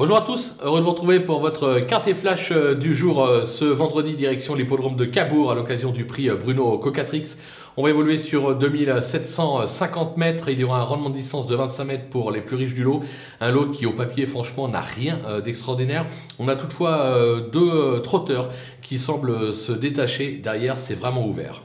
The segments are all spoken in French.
Bonjour à tous, heureux de vous retrouver pour votre carte flash euh, du jour euh, ce vendredi direction l'hippodrome de Cabourg à l'occasion du prix euh, Bruno Cocatrix. On va évoluer sur 2750 mètres. Il y aura un rendement de distance de 25 mètres pour les plus riches du lot. Un lot qui au papier franchement n'a rien d'extraordinaire. On a toutefois deux trotteurs qui semblent se détacher. Derrière c'est vraiment ouvert.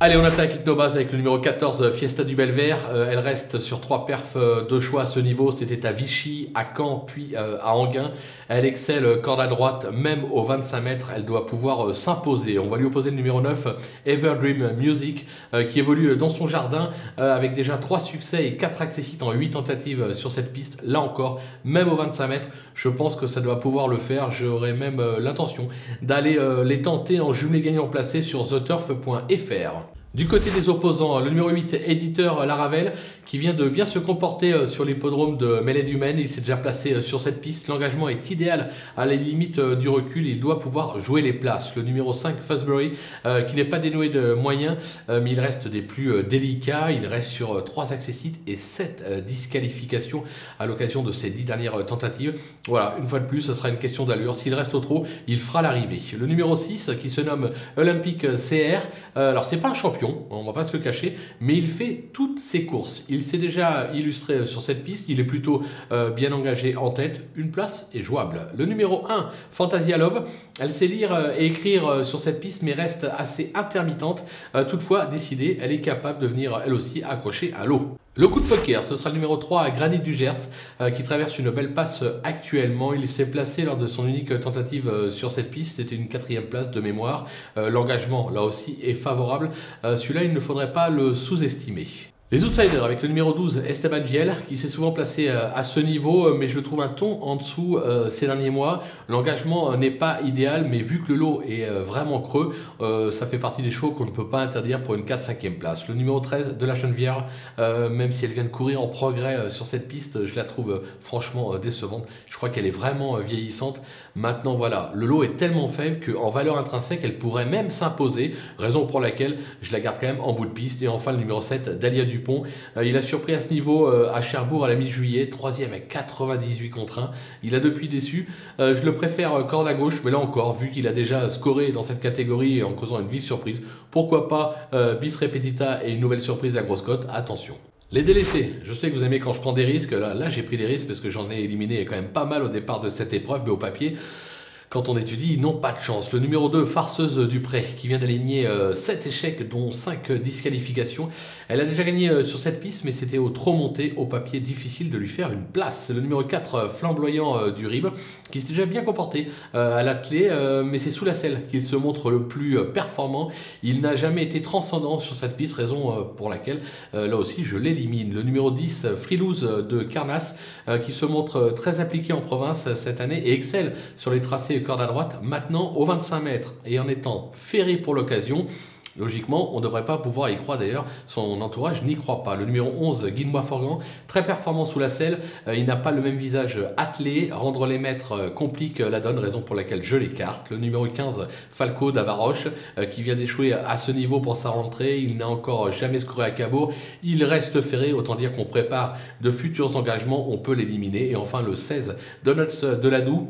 Allez, on attaque nos bases avec le numéro 14, Fiesta du Belvert. Euh, elle reste sur trois perfs euh, de choix à ce niveau. C'était à Vichy, à Caen, puis euh, à Anguin. Elle excelle corde à droite, même aux 25 mètres. Elle doit pouvoir s'imposer. On va lui opposer le numéro 9, Everdream Music, qui évolue dans son jardin avec déjà trois succès et quatre accessites en 8 tentatives sur cette piste. Là encore, même aux 25 mètres, je pense que ça doit pouvoir le faire. J'aurais même l'intention d'aller les tenter en jumelé gagnant placé sur theturf.fr. Du côté des opposants, le numéro 8, éditeur Laravel, qui vient de bien se comporter euh, sur l'hippodrome de Mélède-Humaine. Il s'est déjà placé euh, sur cette piste. L'engagement est idéal à la limite euh, du recul. Il doit pouvoir jouer les places. Le numéro 5, Fosbury, qui n'est pas dénoué de moyens, mais il reste des plus délicats. Il reste sur 3 accessites et 7 disqualifications à l'occasion de ses 10 dernières tentatives. Voilà, une fois de plus, ce sera une question d'allure. S'il reste au trop, il fera l'arrivée. Le numéro 6, qui se nomme Olympique CR. Alors, c'est pas un champion on va pas se le cacher, mais il fait toutes ses courses. Il s'est déjà illustré sur cette piste, il est plutôt euh, bien engagé en tête, une place est jouable. Le numéro 1, Fantasia Love, elle sait lire euh, et écrire euh, sur cette piste, mais reste assez intermittente. toutefois, décidée, elle est capable de venir elle aussi accrocher à l'eau. Le coup de poker, ce sera le numéro 3 à Granit du Gers, euh, qui traverse une belle passe actuellement. Il s'est placé lors de son unique tentative euh, sur cette piste. C'était une quatrième place de mémoire. Euh, l'engagement, là aussi, est favorable. Celui-là, il ne faudrait pas le sous-estimer. Les outsiders avec le numéro 12, Esteban Giel, qui s'est souvent placé euh, à ce niveau, euh, mais je trouve un ton en dessous euh, ces derniers mois. L'engagement n'est pas idéal, mais vu que le lot est vraiment creux, ça fait partie des chevaux qu'on ne peut pas interdire pour une 4-5e place. Le numéro 13 de la Chenevière, même si elle vient de courir en progrès sur cette piste, je la trouve franchement décevante. Je crois qu'elle est vraiment vieillissante. Maintenant, voilà, le lot est tellement faible qu'en valeur intrinsèque, elle pourrait même s'imposer, raison pour laquelle je la garde quand même en bout de piste. Et enfin, le numéro 7, Dalia du Euh, il a surpris à ce niveau euh, à Cherbourg à la mi-juillet, troisième avec 98 contre 1. Il a depuis déçu. Euh, je le préfère corde à gauche, mais là encore, vu qu'il a déjà scoré dans cette catégorie en causant une vive surprise, pourquoi pas bis repetita et une nouvelle surprise à grosse cote Attention. Les délaissés, je sais que vous aimez quand je prends des risques, là, là j'ai pris des risques parce que j'en ai éliminé quand même pas mal au départ de cette épreuve, mais au papier, quand on étudie, ils n'ont pas de chance. Le numéro 2, Farceuse du Pré, qui vient d'aligner 7 euh, échecs, dont 5 disqualifications. Elle a déjà gagné euh, sur cette piste, mais c'était au trop monté, au papier difficile de lui faire une place. Le numéro 4, euh, Flamboyant du Rib, qui s'est déjà bien comporté à l'athlé, mais c'est sous la selle qu'il se montre le plus performant. Il n'a jamais été transcendant sur cette piste, raison pour laquelle, là aussi, je l'élimine. Le numéro 10, Frilouse de Carnasse, qui se montre très appliqué en province cette année et excelle sur les tracés corde à droite, maintenant au 25 mètres et en étant ferré pour l'occasion. Logiquement, on ne devrait pas pouvoir y croire d'ailleurs, son entourage n'y croit pas. Le numéro 11, Guinois Forgan, très performant sous la selle, euh, il n'a pas le même visage attelé, rendre les mètres euh, complique la donne, raison pour laquelle je l'écarte. Le numéro 15, Falco d'Avaroche, euh, qui vient d'échouer à ce niveau pour sa rentrée, il n'a encore jamais scoré à Cabot, il reste ferré, autant dire qu'on prépare de futurs engagements, on peut l'éliminer. Et enfin le 16, Donuts de Ladoux,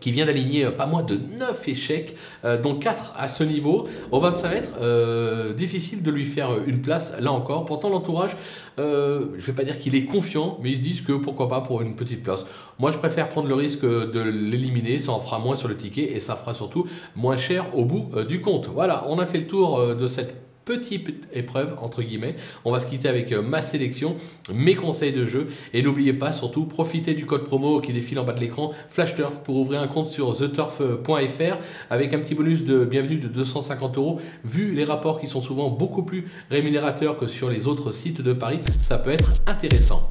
qui vient d'aligner euh, pas moins de 9 échecs, euh, dont 4 à ce niveau. Au 25 mètres, euh, difficile de lui faire une place, là encore. Pourtant, l'entourage, je ne vais pas dire qu'il est confiant, mais ils se disent que pourquoi pas pour une petite place. Moi, je préfère prendre le risque de l'éliminer, ça en fera moins sur le ticket et ça fera surtout moins cher au bout du compte. Voilà, on a fait le tour de cette petite épreuve, entre guillemets. On va se quitter avec euh, ma sélection, mes conseils de jeu. Et n'oubliez pas, surtout, profitez du code promo qui défile en bas de l'écran, FlashTurf, pour ouvrir un compte sur theturf.fr avec un petit bonus de bienvenue de 250 euros. Vu les rapports qui sont souvent beaucoup plus rémunérateurs que sur les autres sites de Paris, ça peut être intéressant.